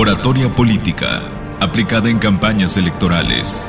Oratoria Política, aplicada en campañas electorales.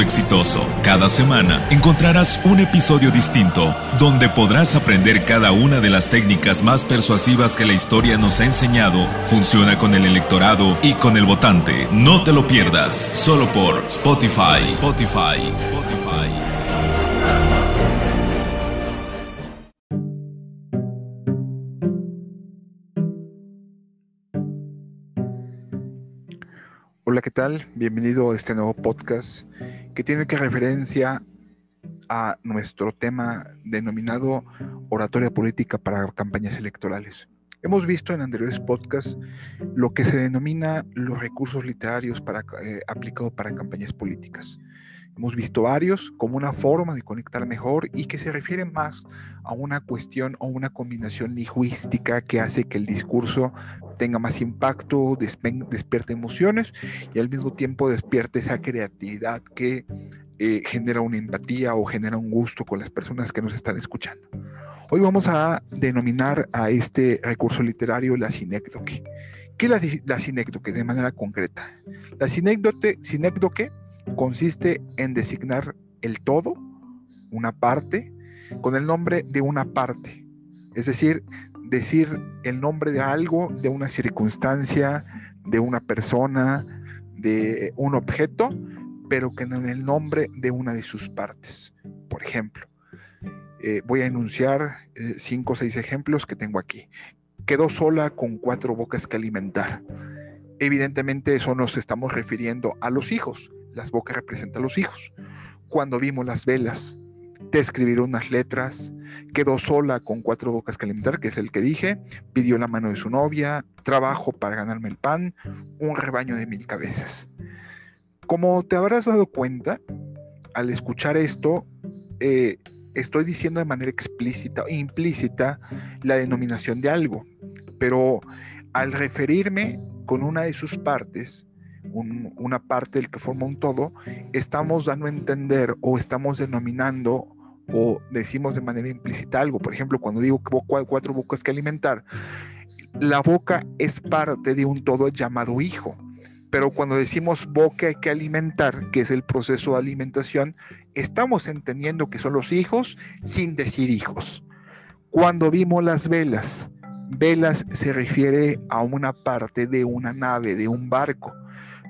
exitoso. Cada semana encontrarás un episodio distinto donde podrás aprender cada una de las técnicas más persuasivas que la historia nos ha enseñado. Funciona con el electorado y con el votante. No te lo pierdas, solo por Spotify. Spotify. Spotify. Hola, ¿qué tal? Bienvenido a este nuevo podcast que tiene que referencia a nuestro tema denominado oratoria política para campañas electorales. Hemos visto en anteriores podcasts lo que se denomina los recursos literarios eh, aplicados para campañas políticas. Hemos visto varios como una forma de conectar mejor y que se refieren más a una cuestión o una combinación lingüística que hace que el discurso tenga más impacto, despierte emociones y al mismo tiempo despierte esa creatividad que eh, genera una empatía o genera un gusto con las personas que nos están escuchando. Hoy vamos a denominar a este recurso literario la sinécdoque. ¿Qué es la, la sinécdoque de manera concreta? La sinécdoque, sinécdoque consiste en designar el todo, una parte, con el nombre de una parte. Es decir, decir el nombre de algo, de una circunstancia, de una persona, de un objeto, pero que en el nombre de una de sus partes. Por ejemplo, eh, voy a enunciar eh, cinco o seis ejemplos que tengo aquí. Quedó sola con cuatro bocas que alimentar. Evidentemente eso nos estamos refiriendo a los hijos. Las bocas representan a los hijos. Cuando vimos las velas, te escribir unas letras, quedó sola con cuatro bocas que alimentar, que es el que dije, pidió la mano de su novia, trabajo para ganarme el pan, un rebaño de mil cabezas. Como te habrás dado cuenta, al escuchar esto, eh, estoy diciendo de manera explícita e implícita la denominación de algo, pero al referirme con una de sus partes, una parte del que forma un todo, estamos dando a entender o estamos denominando o decimos de manera implícita algo. Por ejemplo, cuando digo que hay cuatro bocas que alimentar, la boca es parte de un todo llamado hijo. Pero cuando decimos boca hay que alimentar, que es el proceso de alimentación, estamos entendiendo que son los hijos sin decir hijos. Cuando vimos las velas, velas se refiere a una parte de una nave, de un barco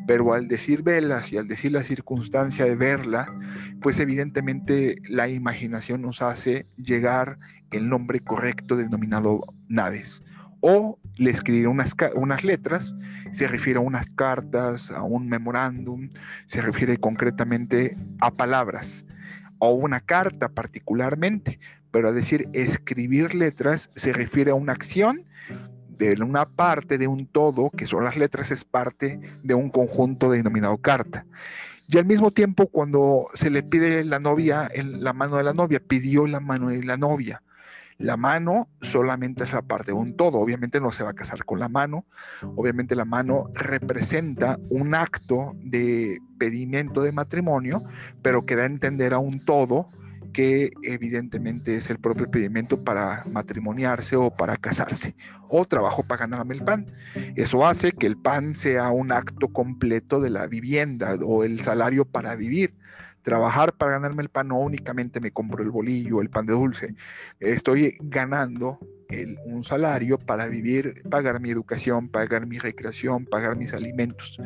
pero al decir velas y al decir la circunstancia de verla, pues evidentemente la imaginación nos hace llegar el nombre correcto denominado naves. O le escribir unas, unas letras, se refiere a unas cartas, a un memorándum, se refiere concretamente a palabras, o una carta particularmente, pero a decir escribir letras se refiere a una acción de una parte de un todo, que son las letras, es parte de un conjunto denominado carta. Y al mismo tiempo, cuando se le pide la novia, la mano de la novia, pidió la mano de la novia. La mano solamente es la parte de un todo. Obviamente no se va a casar con la mano. Obviamente la mano representa un acto de pedimento de matrimonio, pero que da a entender a un todo que evidentemente es el propio pedimento para matrimoniarse o para casarse, o trabajo para ganarme el pan. Eso hace que el pan sea un acto completo de la vivienda o el salario para vivir. Trabajar para ganarme el pan no únicamente me compro el bolillo, el pan de dulce, estoy ganando un salario para vivir, pagar mi educación, pagar mi recreación, pagar mis alimentos,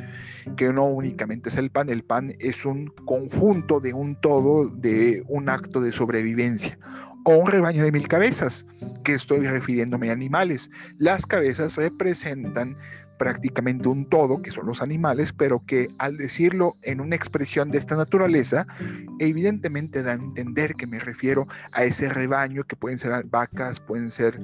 que no únicamente es el pan, el pan es un conjunto de un todo, de un acto de sobrevivencia o un rebaño de mil cabezas, que estoy refiriéndome a animales. Las cabezas representan prácticamente un todo, que son los animales, pero que al decirlo en una expresión de esta naturaleza, evidentemente da a entender que me refiero a ese rebaño, que pueden ser vacas, pueden ser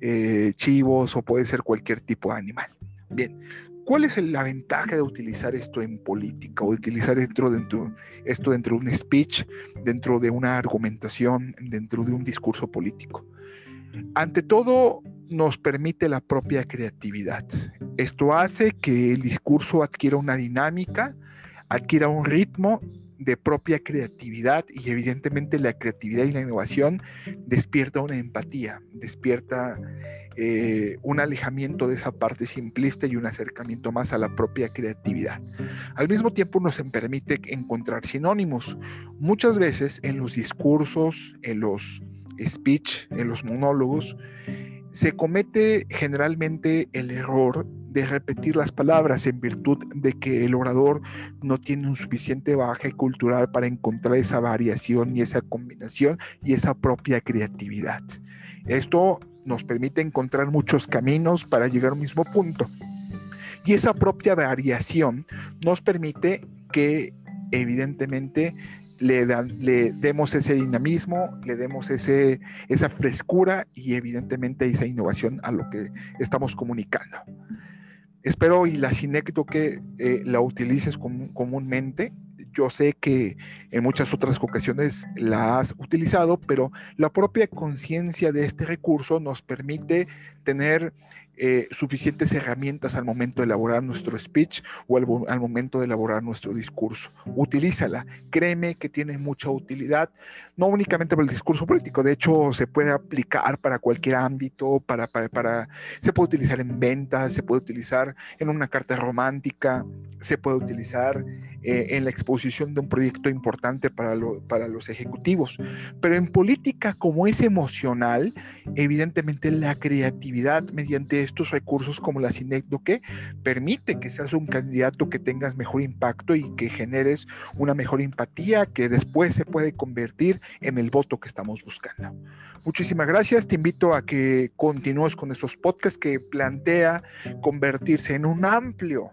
eh, chivos o puede ser cualquier tipo de animal. Bien, ¿Cuál es la ventaja de utilizar esto en política o utilizar esto dentro, esto dentro de un speech, dentro de una argumentación, dentro de un discurso político? Ante todo, nos permite la propia creatividad. Esto hace que el discurso adquiera una dinámica, adquiera un ritmo de propia creatividad y evidentemente la creatividad y la innovación despierta una empatía, despierta eh, un alejamiento de esa parte simplista y un acercamiento más a la propia creatividad. Al mismo tiempo nos permite encontrar sinónimos. Muchas veces en los discursos, en los speech, en los monólogos, se comete generalmente el error de repetir las palabras en virtud de que el orador no tiene un suficiente bagaje cultural para encontrar esa variación y esa combinación y esa propia creatividad. Esto nos permite encontrar muchos caminos para llegar al mismo punto. Y esa propia variación nos permite que evidentemente le, demos ese dinamismo, le demos ese, esa frescura y evidentemente esa innovación a lo que estamos comunicando. Espero y la sinécto que eh, la utilices comúnmente yo sé que en muchas otras ocasiones la has utilizado, pero la propia conciencia de este recurso nos permite tener eh, suficientes herramientas al momento de elaborar nuestro speech o al, momento de elaborar nuestro discurso. Utilízala, créeme que tiene mucha utilidad, no únicamente para el discurso político, de hecho se puede aplicar para cualquier ámbito, para, para, se puede utilizar en ventas, se puede utilizar en una carta romántica, se puede utilizar eh, en la exposición de un proyecto importante para, para los ejecutivos. Pero en política, como es emocional, evidentemente la creatividad mediante estos recursos como la que permite que seas un candidato que tengas mejor impacto y que generes una mejor empatía que después se puede convertir en el voto que estamos buscando. Muchísimas gracias. Te invito a que continúes con esos podcasts que plantea convertirse en un amplio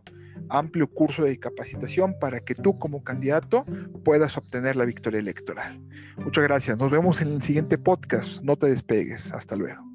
amplio curso de capacitación para que tú como candidato puedas obtener la victoria electoral. Muchas gracias. Nos vemos en el siguiente podcast. No te despegues. Hasta luego.